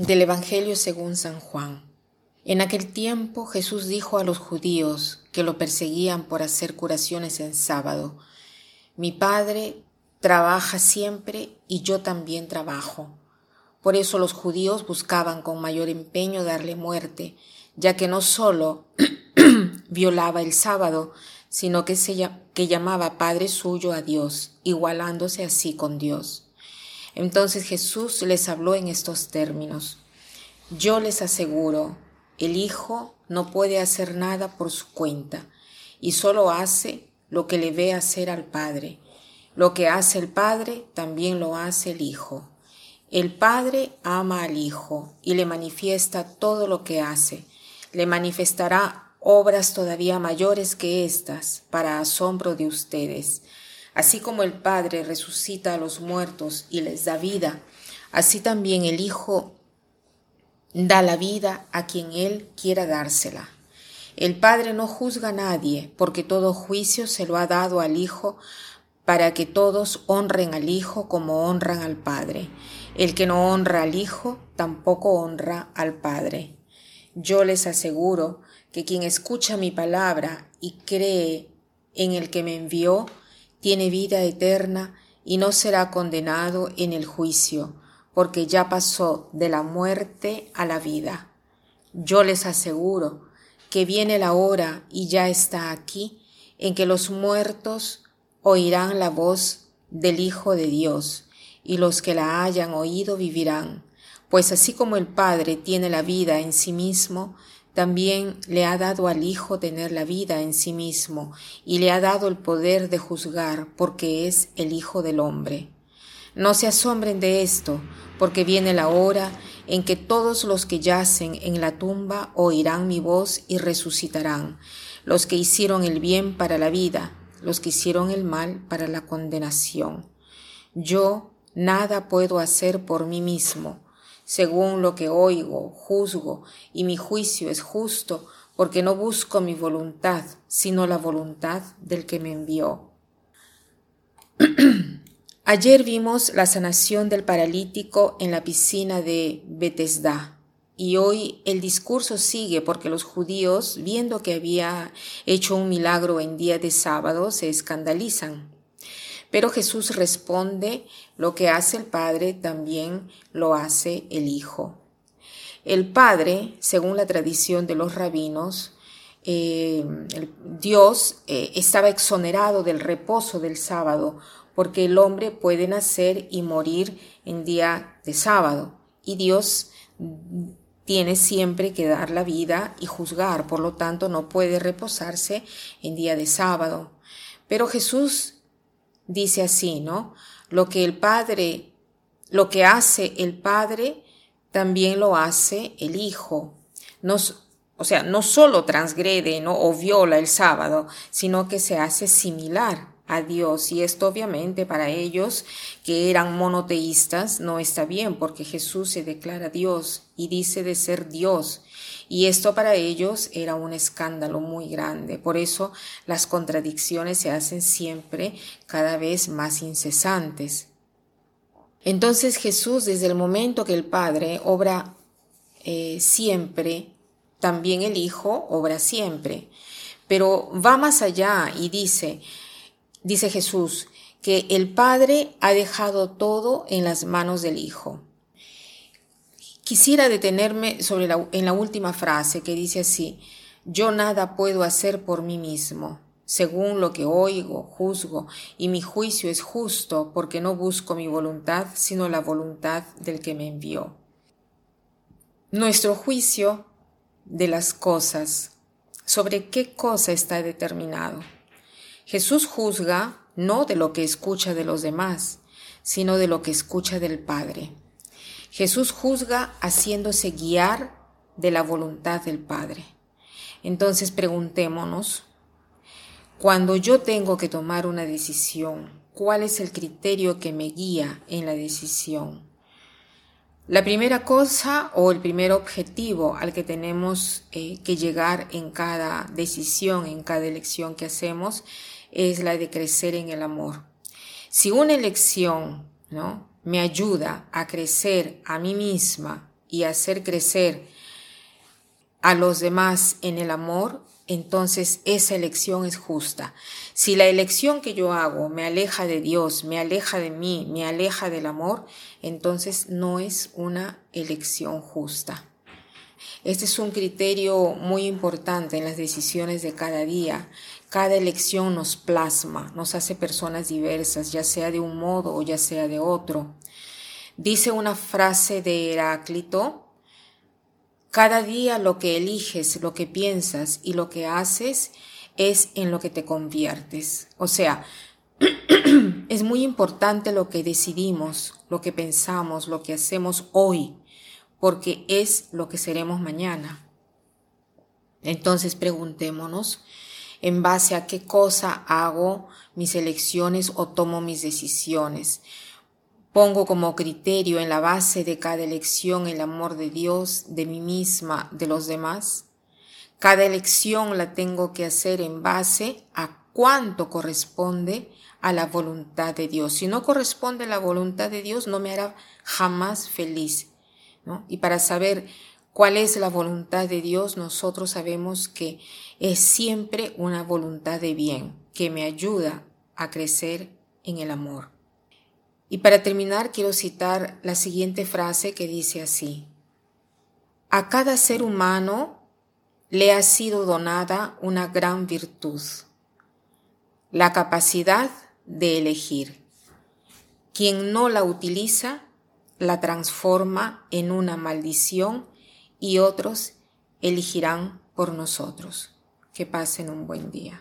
Del Evangelio según San Juan. En aquel tiempo Jesús dijo a los judíos que lo perseguían por hacer curaciones en sábado, Mi Padre trabaja siempre y yo también trabajo. Por eso los judíos buscaban con mayor empeño darle muerte, ya que no solo violaba el sábado, sino que, se, que llamaba Padre suyo a Dios, igualándose así con Dios. Entonces Jesús les habló en estos términos. Yo les aseguro, el Hijo no puede hacer nada por su cuenta, y solo hace lo que le ve hacer al Padre. Lo que hace el Padre también lo hace el Hijo. El Padre ama al Hijo y le manifiesta todo lo que hace. Le manifestará obras todavía mayores que estas, para asombro de ustedes. Así como el Padre resucita a los muertos y les da vida, así también el Hijo da la vida a quien Él quiera dársela. El Padre no juzga a nadie, porque todo juicio se lo ha dado al Hijo, para que todos honren al Hijo como honran al Padre. El que no honra al Hijo, tampoco honra al Padre. Yo les aseguro que quien escucha mi palabra y cree en el que me envió, tiene vida eterna y no será condenado en el juicio, porque ya pasó de la muerte a la vida. Yo les aseguro que viene la hora y ya está aquí en que los muertos oirán la voz del Hijo de Dios, y los que la hayan oído vivirán, pues así como el Padre tiene la vida en sí mismo, también le ha dado al Hijo tener la vida en sí mismo y le ha dado el poder de juzgar porque es el Hijo del hombre. No se asombren de esto, porque viene la hora en que todos los que yacen en la tumba oirán mi voz y resucitarán, los que hicieron el bien para la vida, los que hicieron el mal para la condenación. Yo nada puedo hacer por mí mismo, según lo que oigo, juzgo, y mi juicio es justo, porque no busco mi voluntad, sino la voluntad del que me envió. Ayer vimos la sanación del paralítico en la piscina de Bethesda. Y hoy el discurso sigue porque los judíos, viendo que había hecho un milagro en día de sábado, se escandalizan. Pero Jesús responde, lo que hace el Padre también lo hace el Hijo. El Padre, según la tradición de los rabinos, eh, Dios eh, estaba exonerado del reposo del sábado, porque el hombre puede nacer y morir en día de sábado, y Dios tiene siempre que dar la vida y juzgar, por lo tanto no puede reposarse en día de sábado. Pero Jesús dice así, ¿no? Lo que el Padre, lo que hace el Padre, también lo hace el Hijo. Nos, o sea, no solo transgrede ¿no? o viola el sábado, sino que se hace similar a Dios. Y esto obviamente para ellos que eran monoteístas no está bien porque Jesús se declara Dios y dice de ser Dios. Y esto para ellos era un escándalo muy grande. Por eso las contradicciones se hacen siempre cada vez más incesantes. Entonces Jesús, desde el momento que el Padre obra eh, siempre, también el Hijo obra siempre. Pero va más allá y dice, dice Jesús, que el Padre ha dejado todo en las manos del Hijo. Quisiera detenerme sobre en la última frase que dice así, yo nada puedo hacer por mí mismo, según lo que oigo, juzgo, y mi juicio es justo porque no busco mi voluntad, sino la voluntad del que me envió. Nuestro juicio de las cosas, sobre qué cosa está determinado. Jesús juzga no de lo que escucha de los demás, sino de lo que escucha del Padre. Jesús juzga haciéndose guiar de la voluntad del Padre. Entonces preguntémonos, cuando yo tengo que tomar una decisión, ¿cuál es el criterio que me guía en la decisión? La primera cosa o el primer objetivo al que tenemos eh, que llegar en cada decisión, en cada elección que hacemos, es la de crecer en el amor. Si una elección, ¿no? me ayuda a crecer a mí misma y hacer crecer a los demás en el amor, entonces esa elección es justa. Si la elección que yo hago me aleja de Dios, me aleja de mí, me aleja del amor, entonces no es una elección justa. Este es un criterio muy importante en las decisiones de cada día. Cada elección nos plasma, nos hace personas diversas, ya sea de un modo o ya sea de otro. Dice una frase de Heráclito, cada día lo que eliges, lo que piensas y lo que haces es en lo que te conviertes. O sea, es muy importante lo que decidimos, lo que pensamos, lo que hacemos hoy, porque es lo que seremos mañana. Entonces preguntémonos, ¿en base a qué cosa hago mis elecciones o tomo mis decisiones? Pongo como criterio en la base de cada elección el amor de Dios, de mí misma, de los demás. Cada elección la tengo que hacer en base a cuánto corresponde a la voluntad de Dios. Si no corresponde a la voluntad de Dios, no me hará jamás feliz. Y para saber cuál es la voluntad de Dios, nosotros sabemos que es siempre una voluntad de bien, que me ayuda a crecer en el amor. Y para terminar quiero citar la siguiente frase que dice así. A cada ser humano le ha sido donada una gran virtud, la capacidad de elegir. Quien no la utiliza, la transforma en una maldición y otros elegirán por nosotros. Que pasen un buen día.